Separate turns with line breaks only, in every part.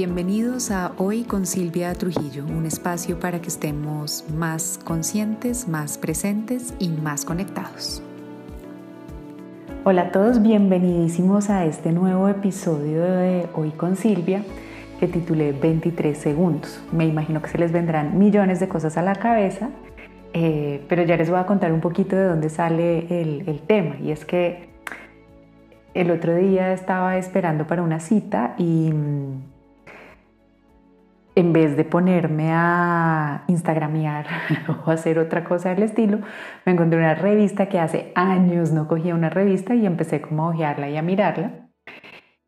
Bienvenidos a Hoy con Silvia Trujillo, un espacio para que estemos más conscientes, más presentes y más conectados. Hola a todos, bienvenidísimos a este nuevo episodio de Hoy con Silvia que titulé 23 segundos. Me imagino que se les vendrán millones de cosas a la cabeza, eh, pero ya les voy a contar un poquito de dónde sale el, el tema. Y es que el otro día estaba esperando para una cita y en vez de ponerme a instagramear o hacer otra cosa del estilo, me encontré una revista que hace años no cogía una revista y empecé como a ojearla y a mirarla.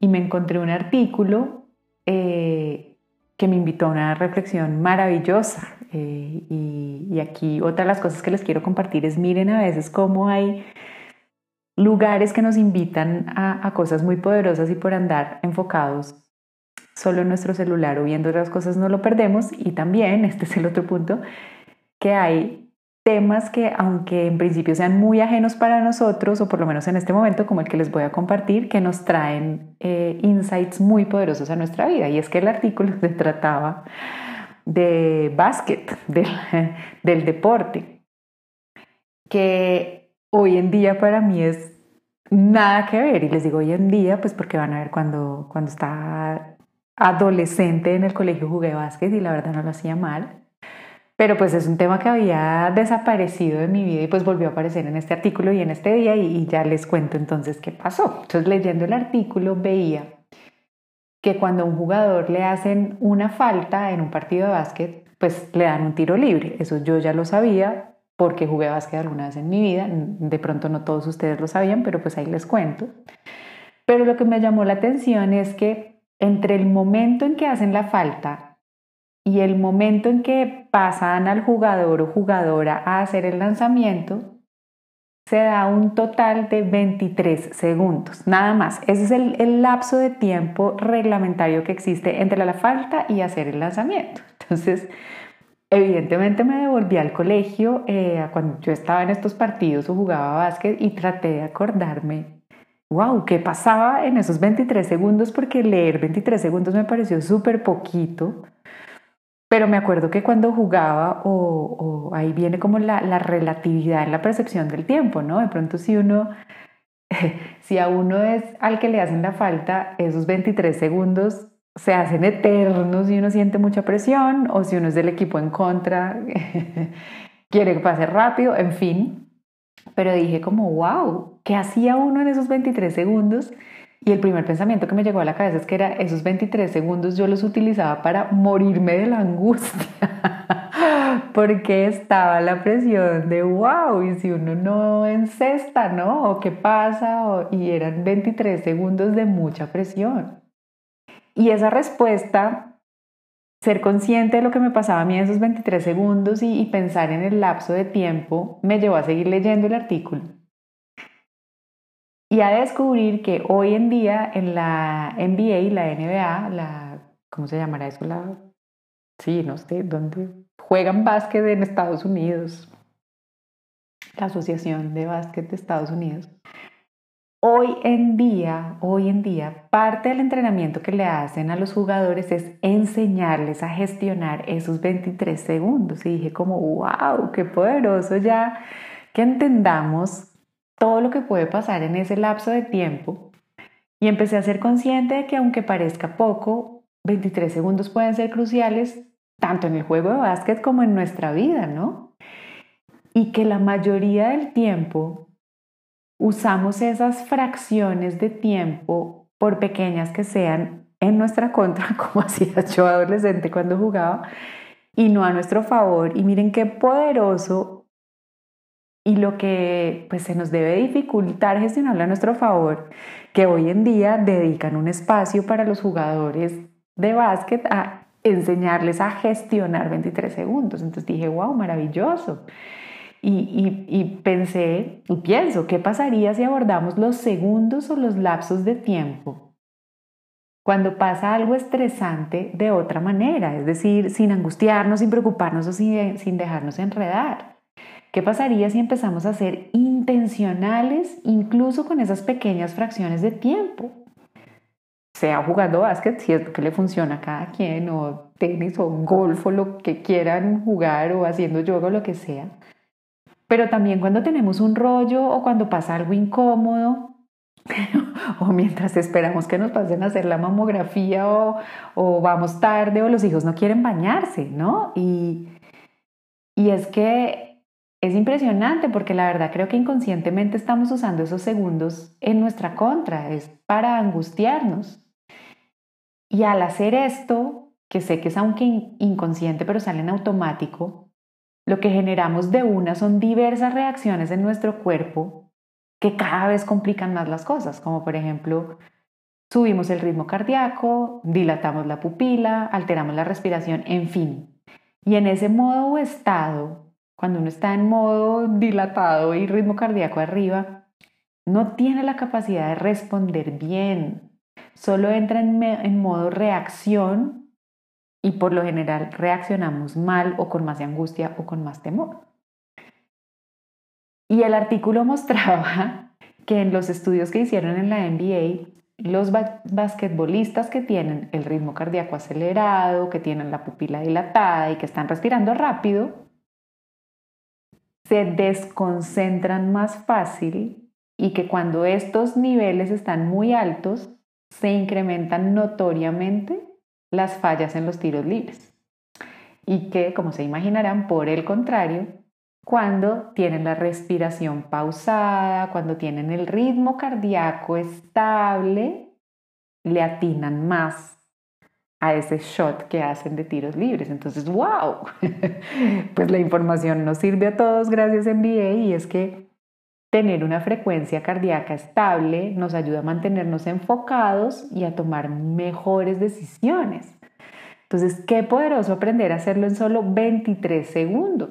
Y me encontré un artículo eh, que me invitó a una reflexión maravillosa. Eh, y, aquí otra de las cosas que les quiero compartir es miren a veces cómo hay lugares que nos invitan a, a cosas muy poderosas y por andar enfocados solo nuestro celular o viendo otras cosas no lo perdemos y también, este es el otro punto, que hay temas que aunque en principio sean muy ajenos para nosotros, o por lo menos en este momento como el que les voy a compartir, que nos traen eh, insights muy poderosos a nuestra vida. Y es que el artículo se trataba de básquet, del, del deporte, que hoy en día para mí es nada que ver. Y les digo hoy en día, pues porque van a ver cuando, cuando está adolescente en el colegio jugué básquet y la verdad no lo hacía mal. Pero pues es un tema que había desaparecido de mi vida y pues volvió a aparecer en este artículo y en este día y, ya les cuento entonces qué pasó. Entonces leyendo el artículo veía que cuando a un jugador le hacen una falta en un partido de básquet, pues le dan un tiro libre. Eso yo ya lo sabía porque jugué básquet alguna vez en mi vida. De pronto no todos ustedes lo sabían, pero pues ahí les cuento. Pero lo que me llamó la atención es que entre el momento en que hacen la falta y el momento en que pasan al jugador o jugadora a hacer el lanzamiento, se da un total de 23 segundos, nada más. Ese es el, lapso de tiempo reglamentario que existe entre la falta y hacer el lanzamiento. Entonces, evidentemente me devolví al colegio eh, cuando yo estaba en estos partidos o jugaba básquet y traté de acordarme wow, ¿qué pasaba en esos 23 segundos? Porque leer 23 segundos me pareció súper poquito. Pero me acuerdo que cuando jugaba, o, ahí viene como la, la, relatividad en la percepción del tiempo, ¿no? De pronto si uno, si a uno es al que le hacen la falta, esos 23 segundos se hacen eternos y uno siente mucha presión, o si uno es del equipo en contra, quiere que pase rápido, en fin. Pero dije como, wow, ¿qué hacía uno en esos 23 segundos? Y el primer pensamiento que me llegó a la cabeza es que era esos 23 segundos yo los utilizaba para morirme de la angustia, porque estaba la presión de wow, y si uno no encesta, ¿no? ¿O qué pasa? y eran 23 segundos de mucha presión. Y esa respuesta ser consciente de lo que me pasaba a mí en esos 23 segundos y, pensar en el lapso de tiempo me llevó a seguir leyendo el artículo y a descubrir que hoy en día en la NBA, la NBA, la, ¿cómo se llamará eso? La, sí, no sé, ¿dónde juegan básquet en Estados Unidos? La Asociación de Básquet de Estados Unidos. Hoy en día, hoy en día, parte del entrenamiento que le hacen a los jugadores es enseñarles a gestionar esos 23 segundos. Y dije como, wow, qué poderoso ya que entendamos todo lo que puede pasar en ese lapso de tiempo. Y empecé a ser consciente de que aunque parezca poco, 23 segundos pueden ser cruciales tanto en el juego de básquet como en nuestra vida, ¿no? Y que la mayoría del tiempo usamos esas fracciones de tiempo, por pequeñas que sean, en nuestra contra, como hacía yo adolescente cuando jugaba, y no a nuestro favor. Y miren qué poderoso y lo que pues se nos debe dificultar gestionarlo a nuestro favor, que hoy en día dedican un espacio para los jugadores de básquet a enseñarles a gestionar 23 segundos. Entonces dije, wow, maravilloso. Y, pensé y pienso, ¿qué pasaría si abordamos los segundos o los lapsos de tiempo cuando pasa algo estresante de otra manera? Es decir, sin angustiarnos, sin preocuparnos o sin, sin dejarnos enredar. ¿Qué pasaría si empezamos a ser intencionales incluso con esas pequeñas fracciones de tiempo? sea jugando básquet, si es lo que le funciona a cada quien, o tenis, o golf, o lo que quieran jugar, o haciendo yoga, o lo que sea. Pero también cuando tenemos un rollo o cuando pasa algo incómodo, o mientras esperamos que nos pasen a hacer la mamografía o, o, vamos tarde o los hijos no quieren bañarse, ¿no? Y, y es que es impresionante porque la verdad creo que inconscientemente estamos usando esos segundos en nuestra contra, es para angustiarnos. Y al hacer esto, que sé que es aunque inconsciente pero sale en automático, lo que generamos de una son diversas reacciones en nuestro cuerpo que cada vez complican más las cosas, como por ejemplo, subimos el ritmo cardíaco, dilatamos la pupila, alteramos la respiración, en fin. Y en ese modo o estado, cuando uno está en modo dilatado y ritmo cardíaco arriba, no tiene la capacidad de responder bien. Solo entra en, modo reacción y por lo general reaccionamos mal o con más angustia o con más temor. Y el artículo mostraba que en los estudios que hicieron en la NBA, los basquetbolistas que tienen el ritmo cardíaco acelerado, que tienen la pupila dilatada y que están respirando rápido, se desconcentran más fácil y que cuando estos niveles están muy altos, se incrementan notoriamente las fallas en los tiros libres. Y que, como se imaginarán, por el contrario, cuando tienen la respiración pausada, cuando tienen el ritmo cardíaco estable, le atinan más a ese shot que hacen de tiros libres. Entonces, wow, pues la información nos sirve a todos gracias a NBA y es que tener una frecuencia cardíaca estable nos ayuda a mantenernos enfocados y a tomar mejores decisiones. Entonces, qué poderoso aprender a hacerlo en solo 23 segundos.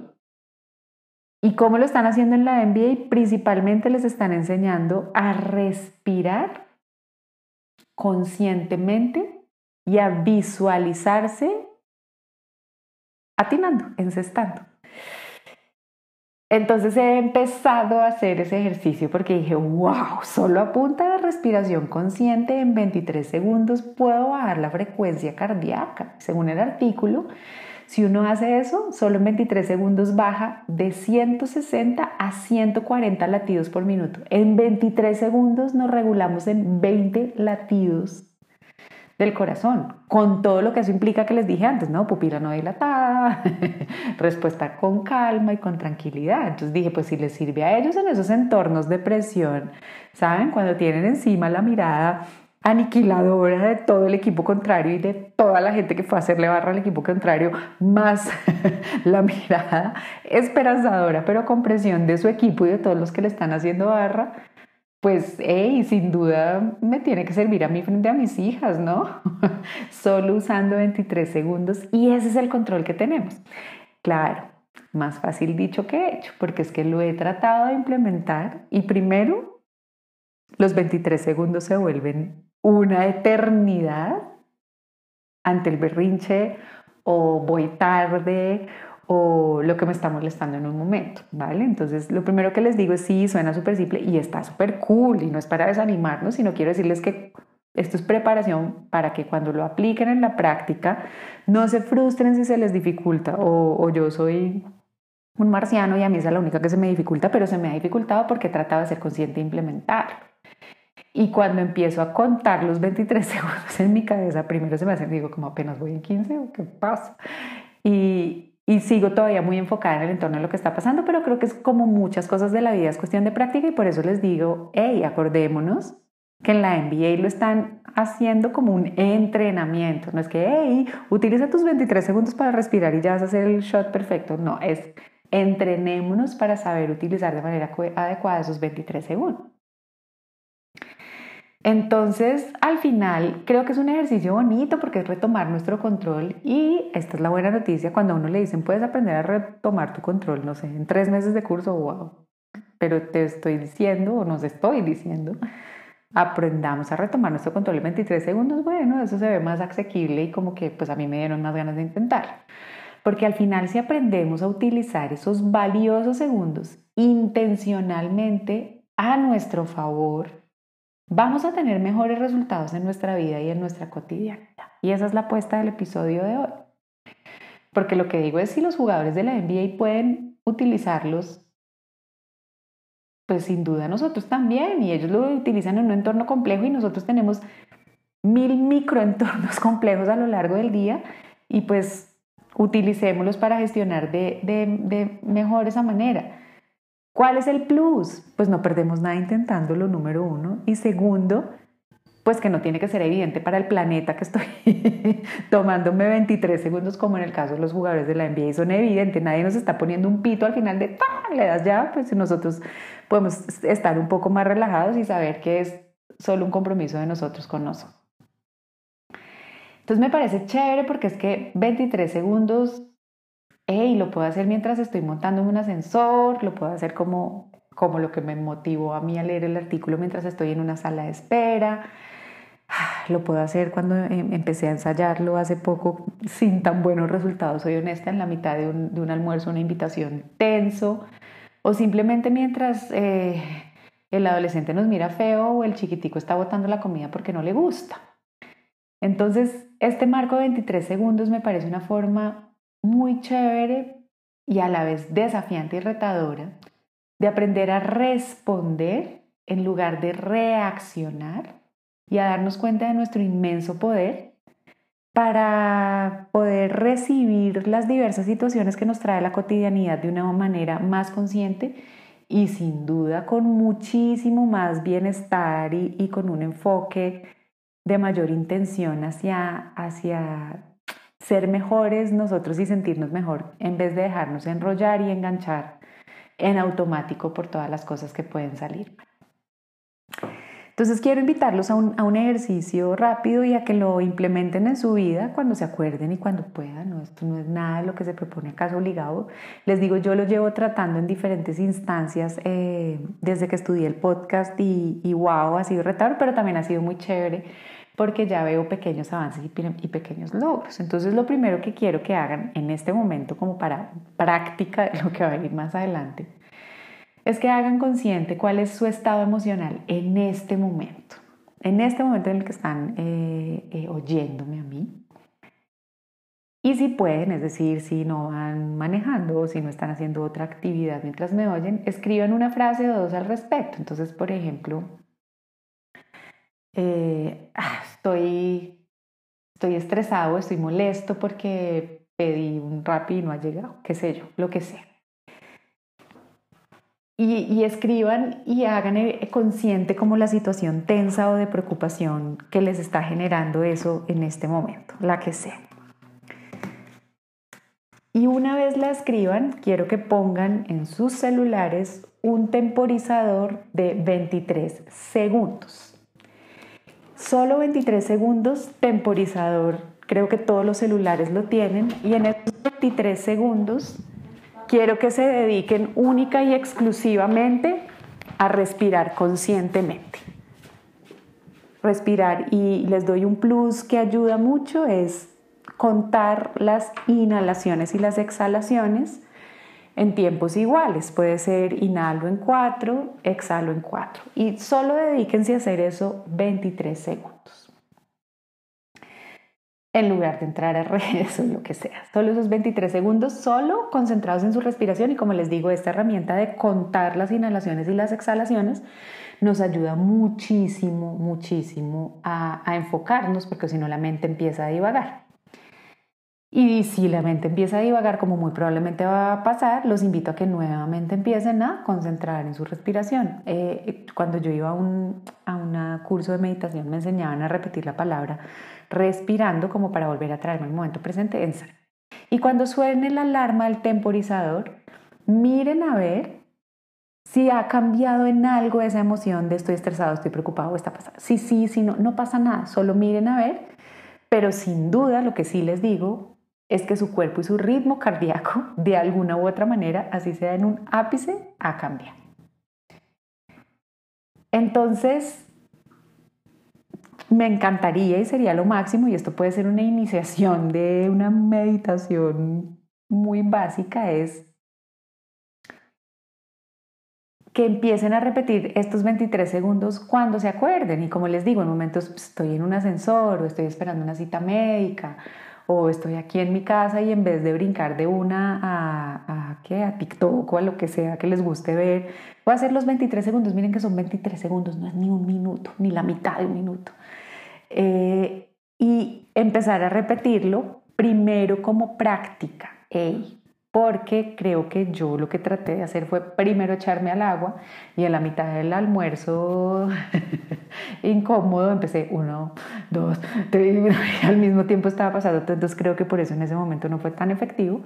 ¿Y cómo lo están haciendo en la NBA? Principalmente les están enseñando a respirar conscientemente y a visualizarse atinando, encestando. Entonces he empezado a hacer ese ejercicio porque dije, wow, solo a punta de respiración consciente en 23 segundos puedo bajar la frecuencia cardíaca. Según el artículo, si uno hace eso, solo en 23 segundos baja de 160 a 140 latidos por minuto. En 23 segundos nos regulamos en 20 latidos del corazón, con todo lo que eso implica que les dije antes, ¿no? Pupila no dilatada, respuesta con calma y con tranquilidad. Entonces dije, pues si les sirve a ellos en esos entornos de presión, ¿saben? Cuando tienen encima la mirada aniquiladora de todo el equipo contrario y de toda la gente que fue a hacerle barra al equipo contrario, más la mirada esperanzadora, pero con presión de su equipo y de todos los que le están haciendo barra, pues, hey, sin duda me tiene que servir a mí frente a mis hijas, ¿no? Solo usando 23 segundos y ese es el control que tenemos. Claro, más fácil dicho que hecho, porque es que lo he tratado de implementar y primero los 23 segundos se vuelven una eternidad ante el berrinche o voy tarde o lo que me está molestando en un momento, ¿vale? Entonces, lo primero que les digo es sí, suena súper simple y está súper cool y no es para desanimarnos, sino quiero decirles que esto es preparación para que cuando lo apliquen en la práctica no se frustren si se les dificulta o, o yo soy un marciano y a mí es la única que se me dificulta, pero se me ha dificultado porque he tratado de ser consciente e implementarlo. Y cuando empiezo a contar los 23 segundos en mi cabeza, primero se me hace, digo, como apenas voy en 15 o qué pasa. Y, y sigo todavía muy enfocada en el entorno de lo que está pasando, pero creo que es como muchas cosas de la vida, es cuestión de práctica y por eso les digo, hey, acordémonos que en la MBA lo están haciendo como un entrenamiento. No es que, hey, utiliza tus 23 segundos para respirar y ya vas a hacer el shot perfecto. No, es entrenémonos para saber utilizar de manera adecuada esos 23 segundos. Entonces, al final, creo que es un ejercicio bonito porque es retomar nuestro control y esta es la buena noticia cuando a uno le dicen, puedes aprender a retomar tu control, no sé, en tres meses de curso, wow. Pero te estoy diciendo o nos estoy diciendo, aprendamos a retomar nuestro control en 23 segundos, bueno, eso se ve más asequible y como que pues a mí me dieron más ganas de intentar. Porque al final si aprendemos a utilizar esos valiosos segundos intencionalmente a nuestro favor, vamos a tener mejores resultados en nuestra vida y en nuestra cotidianidad. Y esa es la apuesta del episodio de hoy. Porque lo que digo es si los jugadores de la NBA pueden utilizarlos, pues sin duda nosotros también. Y ellos lo utilizan en un entorno complejo y nosotros tenemos mil microentornos complejos a lo largo del día y pues utilicémoslos para gestionar de, de mejor esa manera. ¿Cuál es el plus? Pues no perdemos nada intentándolo, número uno. Y segundo, pues que no tiene que ser evidente para el planeta que estoy tomándome 23 segundos como en el caso de los jugadores de la NBA. Son evidentes, nadie nos está poniendo un pito al final de ¡pam! le das ya, pues nosotros podemos estar un poco más relajados y saber que es solo un compromiso de nosotros con nosotros. Entonces me parece chévere porque es que 23 segundos, hey, lo puedo hacer mientras estoy montando un ascensor, lo puedo hacer como, como lo que me motivó a mí a leer el artículo mientras estoy en una sala de espera, lo puedo hacer cuando em, empecé a ensayarlo hace poco sin tan buenos resultados, soy honesta, en la mitad de un, de un almuerzo, una invitación tenso, o simplemente mientras eh, el adolescente nos mira feo o el chiquitico está botando la comida porque no le gusta. Entonces, este marco de 23 segundos me parece una forma muy chévere y a la vez desafiante y retadora de aprender a responder en lugar de reaccionar y a darnos cuenta de nuestro inmenso poder para poder recibir las diversas situaciones que nos trae la cotidianidad de una manera más consciente y sin duda con muchísimo más bienestar y, con un enfoque de mayor intención hacia, hacia ser mejores nosotros y sentirnos mejor en vez de dejarnos enrollar y enganchar en automático por todas las cosas que pueden salir. Entonces quiero invitarlos a un, ejercicio rápido y a que lo implementen en su vida cuando se acuerden y cuando puedan. ¿no? Esto no es nada de lo que se propone caso obligado. Les digo, yo lo llevo tratando en diferentes instancias eh, desde que estudié el podcast y, y wow, ha sido retador, pero también ha sido muy chévere porque ya veo pequeños avances y, y pequeños logros. Entonces lo primero que quiero que hagan en este momento como para práctica de lo que va a venir más adelante es que hagan consciente cuál es su estado emocional en este momento, en este momento en el que están eh, eh, oyéndome a mí. Y si pueden, es decir, si no van manejando o si no están haciendo otra actividad mientras me oyen, escriban una frase o dos al respecto. Entonces, por ejemplo, eh, ah, estoy, estoy estresado, estoy molesto porque pedí un rap y no ha llegado, qué sé yo, lo que sea y, escriban y hagan eh, consciente como la situación tensa o de preocupación que les está generando eso en este momento, la que sea. Y una vez la escriban, quiero que pongan en sus celulares un temporizador de 23 segundos. Solo 23 segundos, temporizador. Creo que todos los celulares lo tienen. Y en esos 23 segundos quiero que se dediquen única y exclusivamente a respirar conscientemente. Respirar y les doy un plus que ayuda mucho es contar las inhalaciones y las exhalaciones en tiempos iguales. Puede ser inhalo en 4, exhalo en 4. Y solo dedíquense a hacer eso 23 segundos en lugar de entrar a redes o lo que sea. Solo esos 23 segundos, solo concentrados en su respiración y como les digo, esta herramienta de contar las inhalaciones y las exhalaciones nos ayuda muchísimo, muchísimo a, a enfocarnos porque si no la mente empieza a divagar. Y si la mente empieza a divagar, como muy probablemente va a pasar, los invito a que nuevamente empiecen a concentrar en su respiración. Eh, cuando yo iba a un a una curso de meditación me enseñaban a repetir la palabra respirando como para volver a traerme el momento presente en Y cuando suene la alarma del temporizador, miren a ver si ha cambiado en algo esa emoción de estoy estresado, estoy preocupado, está pasando. Sí, sí, sí, no, no pasa nada, solo miren a ver, pero sin duda lo que sí les digo es que su cuerpo y su ritmo cardíaco, de alguna u otra manera, así sea en un ápice, ha cambiado. Entonces, me encantaría y sería lo máximo, y esto puede ser una iniciación de una meditación muy básica, es que empiecen a repetir estos 23 segundos cuando se acuerden. Y como les digo, en momentos pues, estoy en un ascensor o estoy esperando una cita médica o estoy aquí en mi casa y en vez de brincar de una a, a, ¿qué? a TikTok o a lo que sea que les guste ver, voy a hacer los 23 segundos. Miren que son 23 segundos, no es ni un minuto, ni la mitad de un minuto. Eh, y empezar a repetirlo primero como práctica. Porque creo que yo lo que traté de hacer fue primero echarme al agua y en la mitad del almuerzo incómodo empecé uno, dos, tres, y al mismo tiempo estaba pasando, entonces creo que por eso en ese momento no fue tan efectivo.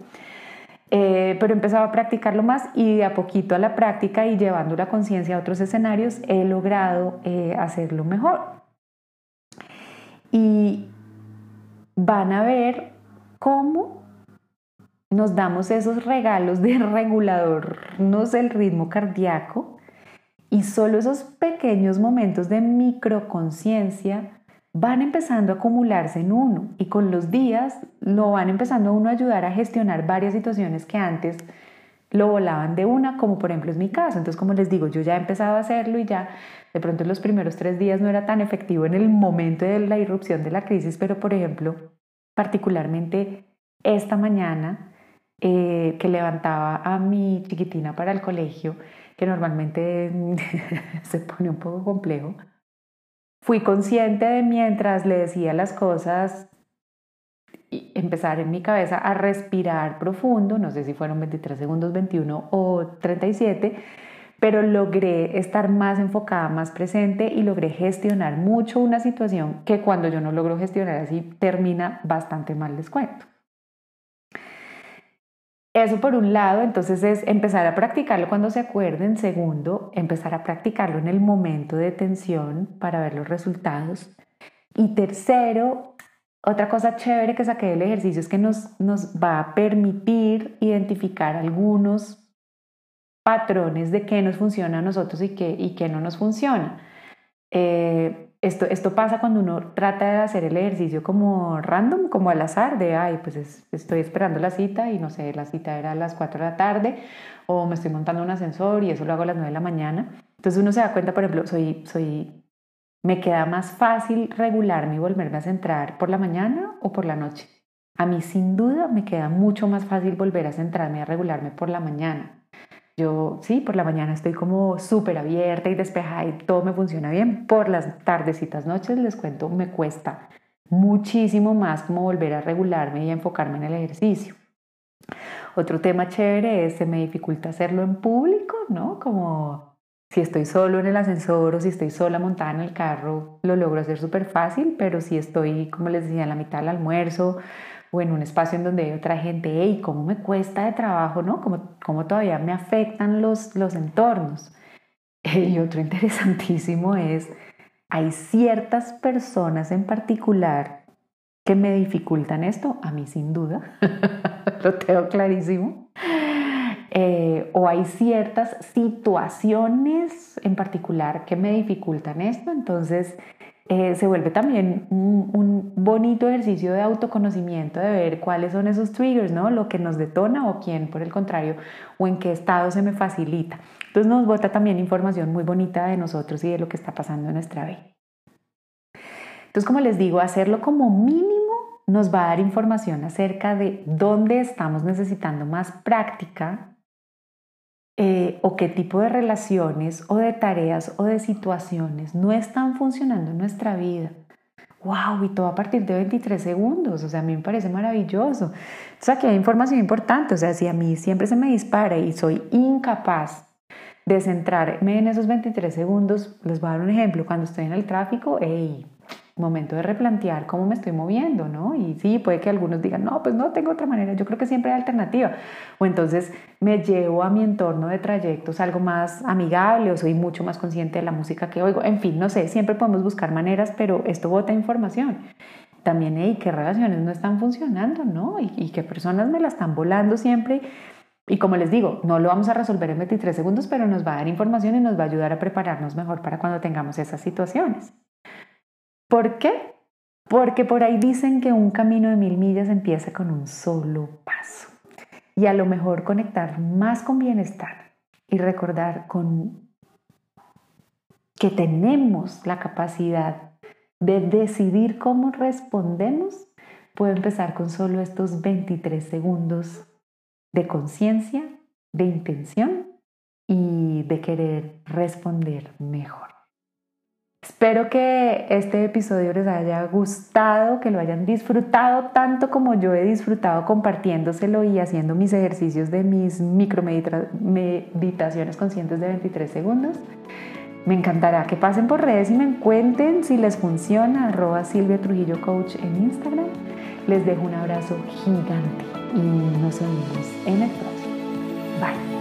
Eh, pero empezaba a practicarlo más y de a poquito a la práctica y llevando la conciencia a otros escenarios he logrado eh, hacerlo mejor. Y van a ver cómo nos damos esos regalos de reguladornos el ritmo cardíaco y solo esos pequeños momentos de microconciencia van empezando a acumularse en uno y con los días lo van empezando a uno a ayudar a gestionar varias situaciones que antes lo volaban de una, como por ejemplo es mi caso. Entonces, como les digo, yo ya he empezado a hacerlo y ya de pronto en los primeros tres días no era tan efectivo en el momento de la irrupción de la crisis, pero por ejemplo, particularmente esta mañana, eh, que levantaba a mi chiquitina para el colegio, que normalmente se pone un poco complejo, fui consciente de mientras le decía las cosas, y empezar en mi cabeza a respirar profundo, no sé si fueron 23 segundos, 21 o 37, pero logré estar más enfocada, más presente y logré gestionar mucho una situación que cuando yo no logro gestionar así termina bastante mal, les cuento. Eso por un lado, entonces es empezar a practicarlo cuando se acuerden. Segundo, empezar a practicarlo en el momento de tensión para ver los resultados. Y tercero, otra cosa chévere que saqué del ejercicio es que nos, nos va a permitir identificar algunos patrones de qué nos funciona a nosotros y qué, y qué no nos funciona. Eh, esto, esto pasa cuando uno trata de hacer el ejercicio como random, como al azar, de, ay, pues estoy esperando la cita y no sé, la cita era a las 4 de la tarde, o me estoy montando un ascensor y eso lo hago a las 9 de la mañana. Entonces uno se da cuenta, por ejemplo, soy, soy, me queda más fácil regularme y volverme a centrar por la mañana o por la noche. A mí sin duda me queda mucho más fácil volver a centrarme a regularme por la mañana. Yo sí, por la mañana estoy como súper abierta y despejada y todo me funciona bien. Por las tardecitas, noches, les cuento, me cuesta muchísimo más como volver a regularme y enfocarme en el ejercicio. Otro tema chévere es, se me dificulta hacerlo en público, ¿no? Como si estoy solo en el ascensor o si estoy sola montada en el carro, lo logro hacer súper fácil, pero si estoy, como les decía, en la mitad del almuerzo o en un espacio en donde hay otra gente, y ¿cómo me cuesta de trabajo, no? ¿Cómo, cómo todavía me afectan los, los entornos? Y otro interesantísimo es, hay ciertas personas en particular que me dificultan esto, a mí sin duda, lo tengo clarísimo. Eh, o hay ciertas situaciones en particular que me dificultan esto, entonces eh, se vuelve también un, bonito ejercicio de autoconocimiento, de ver cuáles son esos triggers, ¿no? Lo que nos detona o quién, por el contrario, o en qué estado se me facilita. Entonces nos bota también información muy bonita de nosotros y de lo que está pasando en nuestra vida. Entonces, como les digo, hacerlo como mínimo nos va a dar información acerca de dónde estamos necesitando más práctica eh, o qué tipo de relaciones o de tareas o de situaciones no están funcionando en nuestra vida. ¡Wow! Y todo a partir de 23 segundos. O sea, a mí me parece maravilloso. O sea, que hay información importante. O sea, si a mí siempre se me dispara y soy incapaz de centrarme en esos 23 segundos, les voy a dar un ejemplo. Cuando estoy en el tráfico, ¡hey! Momento de replantear cómo me estoy moviendo, ¿no? Y sí, puede que algunos digan, no, pues no tengo otra manera, yo creo que siempre hay alternativa. O entonces me llevo a mi entorno de trayectos algo más amigable o soy mucho más consciente de la música que oigo. En fin, no sé, siempre podemos buscar maneras, pero esto bota información. También, hey, qué relaciones no están funcionando, ¿no? Y, y qué personas me la están volando siempre. Y como les digo, no lo vamos a resolver en 23 segundos, pero nos va a dar información y nos va a ayudar a prepararnos mejor para cuando tengamos esas situaciones. ¿Por qué? Porque por ahí dicen que un camino de mil millas empieza con un solo paso. Y a lo mejor conectar más con bienestar y recordar con que tenemos la capacidad de decidir cómo respondemos, puedo empezar con solo estos 23 segundos de conciencia, de intención y de querer responder mejor. Espero que este episodio les haya gustado, que lo hayan disfrutado tanto como yo he disfrutado compartiéndoselo y haciendo mis ejercicios de mis micromeditaciones conscientes de 23 segundos. Me encantará que pasen por redes y me cuenten si les funciona, arroba Silvia Trujillo Coach en Instagram. Les dejo un abrazo gigante y nos vemos en el próximo. Bye.